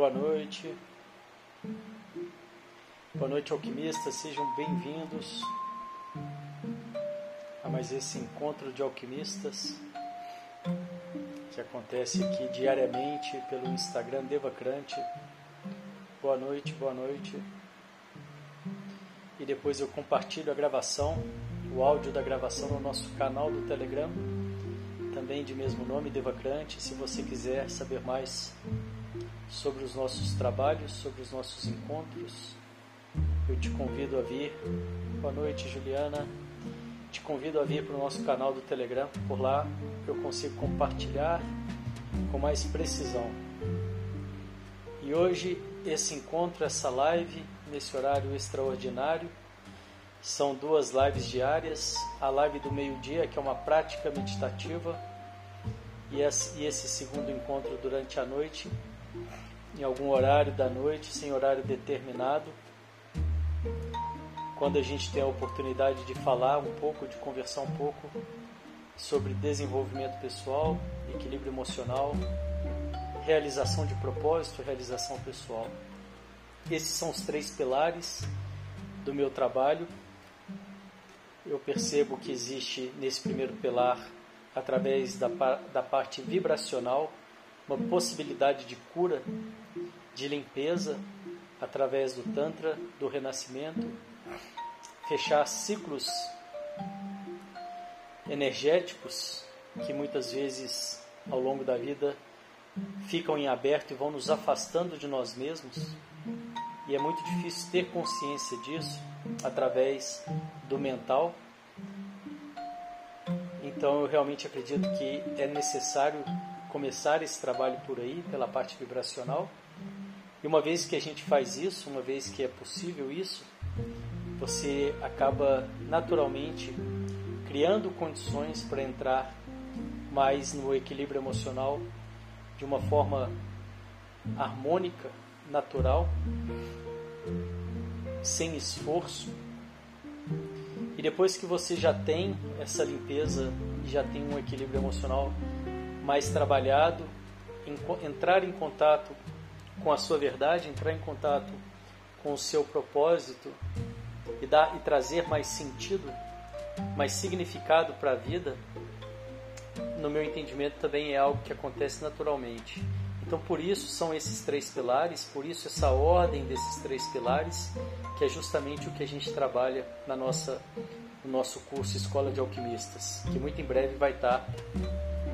Boa noite. Boa noite, alquimistas. Sejam bem-vindos a mais esse encontro de alquimistas que acontece aqui diariamente pelo Instagram Devacrante. Boa noite, boa noite. E depois eu compartilho a gravação, o áudio da gravação no nosso canal do Telegram, também de mesmo nome, Devacrante. Se você quiser saber mais sobre os nossos trabalhos, sobre os nossos encontros, eu te convido a vir. Boa noite, Juliana. Te convido a vir para o nosso canal do Telegram. Por lá eu consigo compartilhar com mais precisão. E hoje, esse encontro, essa live, nesse horário extraordinário, são duas lives diárias. A live do meio-dia, que é uma prática meditativa, e esse segundo encontro durante a noite, em algum horário da noite, sem horário determinado quando a gente tem a oportunidade de falar um pouco, de conversar um pouco sobre desenvolvimento pessoal, equilíbrio emocional, realização de propósito, realização pessoal. Esses são os três pilares do meu trabalho. Eu percebo que existe nesse primeiro pilar, através da, da parte vibracional, uma possibilidade de cura, de limpeza, através do Tantra, do renascimento fechar ciclos energéticos que muitas vezes ao longo da vida ficam em aberto e vão nos afastando de nós mesmos. E é muito difícil ter consciência disso através do mental. Então eu realmente acredito que é necessário começar esse trabalho por aí, pela parte vibracional. E uma vez que a gente faz isso, uma vez que é possível isso, você acaba naturalmente criando condições para entrar mais no equilíbrio emocional de uma forma harmônica, natural, sem esforço. E depois que você já tem essa limpeza e já tem um equilíbrio emocional mais trabalhado, entrar em contato com a sua verdade, entrar em contato com o seu propósito, e, dar, e trazer mais sentido, mais significado para a vida, no meu entendimento também é algo que acontece naturalmente. Então, por isso são esses três pilares, por isso essa ordem desses três pilares, que é justamente o que a gente trabalha na nossa, no nosso curso Escola de Alquimistas, que muito em breve vai estar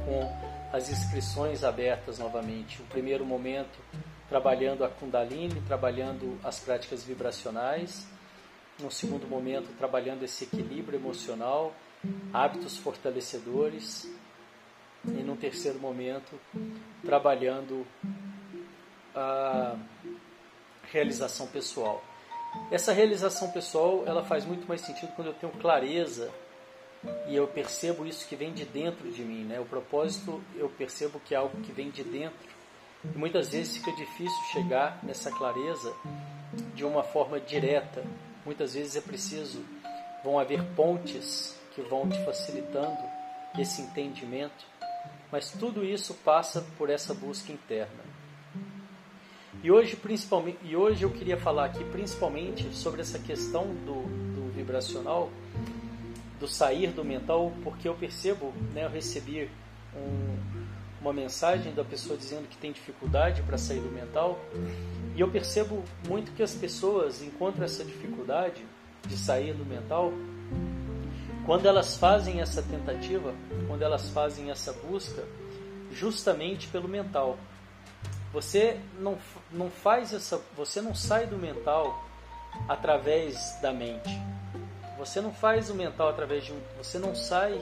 com as inscrições abertas novamente. O primeiro momento trabalhando a Kundalini, trabalhando as práticas vibracionais, num segundo momento, trabalhando esse equilíbrio emocional, hábitos fortalecedores, e num terceiro momento, trabalhando a realização pessoal. Essa realização pessoal, ela faz muito mais sentido quando eu tenho clareza e eu percebo isso que vem de dentro de mim, né? O propósito, eu percebo que é algo que vem de dentro. E muitas vezes fica difícil chegar nessa clareza de uma forma direta, Muitas vezes é preciso, vão haver pontes que vão te facilitando esse entendimento, mas tudo isso passa por essa busca interna. E hoje, principalmente, e hoje eu queria falar aqui principalmente sobre essa questão do, do vibracional, do sair do mental, porque eu percebo, né, eu recebi um, uma mensagem da pessoa dizendo que tem dificuldade para sair do mental, e eu percebo muito que as pessoas encontram essa dificuldade de sair do mental quando elas fazem essa tentativa, quando elas fazem essa busca, justamente pelo mental. Você não, não faz essa, você não sai do mental através da mente. Você não faz o mental através de um, você não sai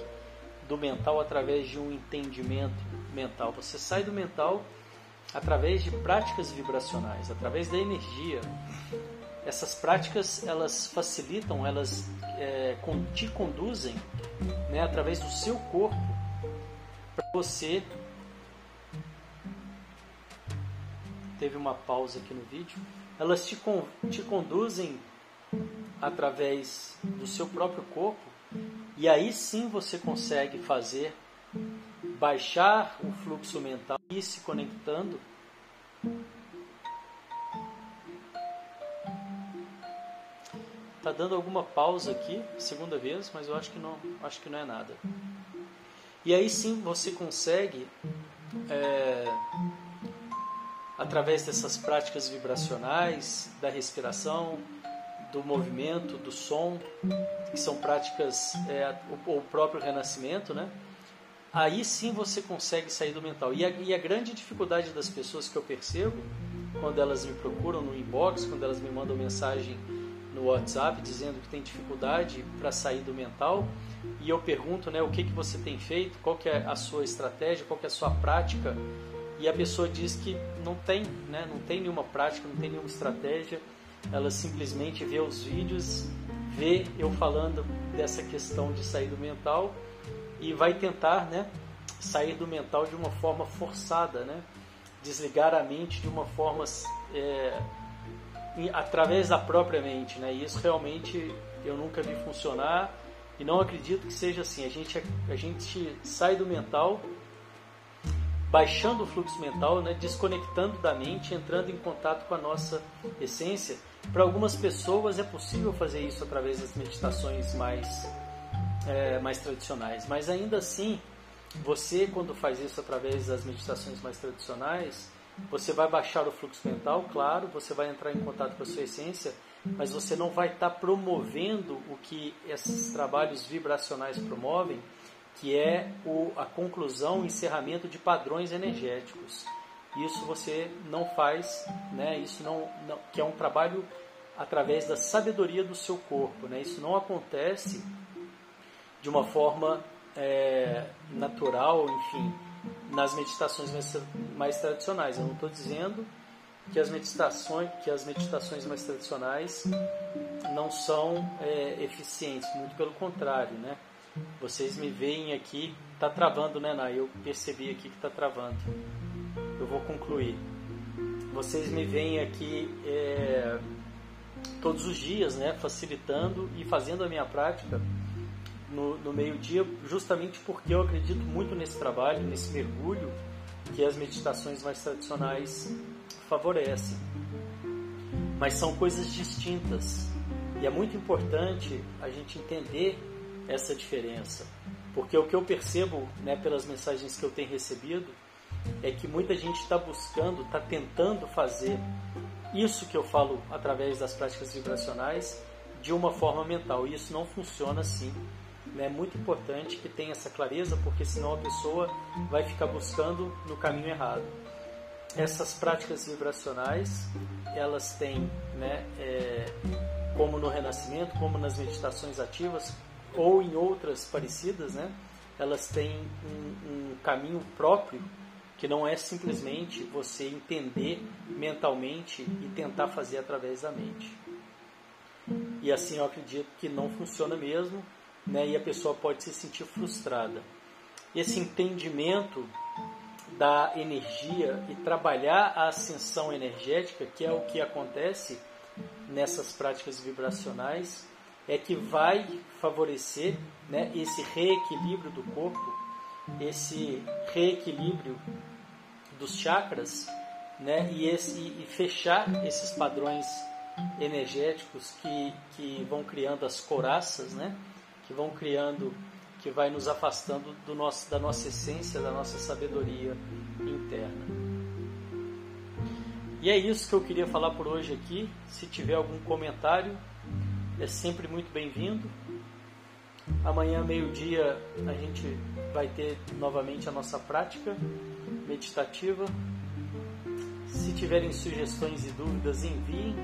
do mental através de um entendimento mental. Você sai do mental através de práticas vibracionais, através da energia. Essas práticas elas facilitam, elas é, te conduzem, né, através do seu corpo, para você. Teve uma pausa aqui no vídeo. Elas te, te conduzem através do seu próprio corpo, e aí sim você consegue fazer baixar o fluxo mental e se conectando Tá dando alguma pausa aqui, segunda vez, mas eu acho que não, acho que não é nada. E aí sim você consegue, é, através dessas práticas vibracionais, da respiração, do movimento, do som, que são práticas, é, o, o, próprio renascimento, né? Aí sim você consegue sair do mental. E a, e a grande dificuldade das pessoas que eu percebo, quando elas me procuram no inbox, quando elas me mandam mensagem no WhatsApp dizendo que tem dificuldade para sair do mental, e eu pergunto, né, o que que você tem feito, qual que é a sua estratégia, qual que é a sua prática, e a pessoa diz que não tem, né, não tem nenhuma prática, não tem nenhuma estratégia, ela simplesmente vê os vídeos, vê eu falando dessa questão de sair do mental e vai tentar, né, sair do mental de uma forma forçada, né, desligar a mente de uma forma é, através da própria mente, né? E isso realmente eu nunca vi funcionar e não acredito que seja assim. A gente a gente sai do mental baixando o fluxo mental, né, desconectando da mente, entrando em contato com a nossa essência. Para algumas pessoas é possível fazer isso através das meditações mais, é, mais tradicionais, mas ainda assim, você quando faz isso através das meditações mais tradicionais, você vai baixar o fluxo mental, claro, você vai entrar em contato com a sua essência, mas você não vai estar promovendo o que esses trabalhos vibracionais promovem, que é o, a conclusão, o encerramento de padrões energéticos. Isso você não faz, né? Isso não, não, que é um trabalho através da sabedoria do seu corpo, né? Isso não acontece de uma forma é, natural, enfim, nas meditações mais, mais tradicionais. Eu não estou dizendo que as meditações, que as meditações mais tradicionais não são é, eficientes, muito pelo contrário, né? Vocês me veem aqui, tá travando, né, Nai? Eu percebi aqui que tá travando. Eu vou concluir. Vocês me veem aqui é, todos os dias, né, facilitando e fazendo a minha prática no, no meio-dia, justamente porque eu acredito muito nesse trabalho, nesse mergulho que as meditações mais tradicionais favorecem. Mas são coisas distintas. E é muito importante a gente entender essa diferença. Porque o que eu percebo né, pelas mensagens que eu tenho recebido é que muita gente está buscando, está tentando fazer isso que eu falo através das práticas vibracionais de uma forma mental. E isso não funciona assim. É muito importante que tenha essa clareza, porque senão a pessoa vai ficar buscando no caminho errado. Essas práticas vibracionais, elas têm, né, é, como no Renascimento, como nas meditações ativas, ou em outras parecidas, né, elas têm um, um caminho próprio que não é simplesmente você entender mentalmente e tentar fazer através da mente. E assim eu acredito que não funciona mesmo, né, e a pessoa pode se sentir frustrada. Esse entendimento da energia e trabalhar a ascensão energética, que é o que acontece nessas práticas vibracionais, é que vai favorecer né, esse reequilíbrio do corpo, esse reequilíbrio dos chakras, né, e, esse, e fechar esses padrões energéticos que, que vão criando as coraças, né, que vão criando, que vai nos afastando do nosso, da nossa essência, da nossa sabedoria interna. E é isso que eu queria falar por hoje aqui. Se tiver algum comentário, é sempre muito bem-vindo. Amanhã, meio-dia, a gente vai ter novamente a nossa prática meditativa. Se tiverem sugestões e dúvidas, enviem.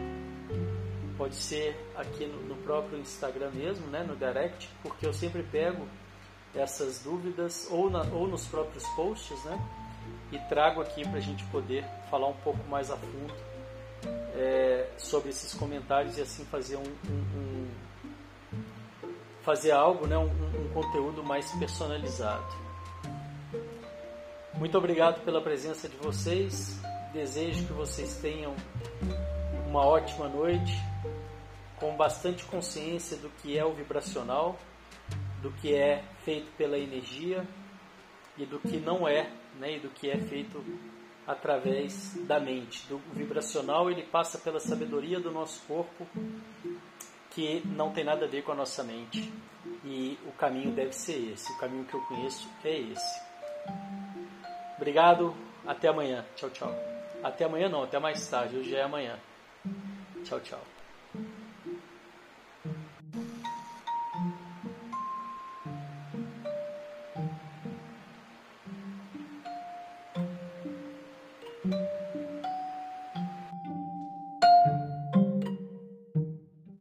Pode ser aqui no, próprio Instagram mesmo, né, no direct, porque eu sempre pego essas dúvidas ou, na, ou nos próprios posts, né, e trago aqui para a gente poder falar um pouco mais a fundo é, sobre esses comentários e assim fazer um, um fazer algo, né, um, um conteúdo mais personalizado. Muito obrigado pela presença de vocês. Desejo que vocês tenham uma ótima noite, com bastante consciência do que é o vibracional, do que é feito pela energia e do que não é, né, e do que é feito através da mente. Do vibracional ele passa pela sabedoria do nosso corpo, que não tem nada a ver com a nossa mente. E o caminho deve ser esse. O caminho que eu conheço é esse. Obrigado. Até amanhã. Tchau, tchau. Até amanhã não, até mais tarde. Hoje é amanhã. Tchau, tchau.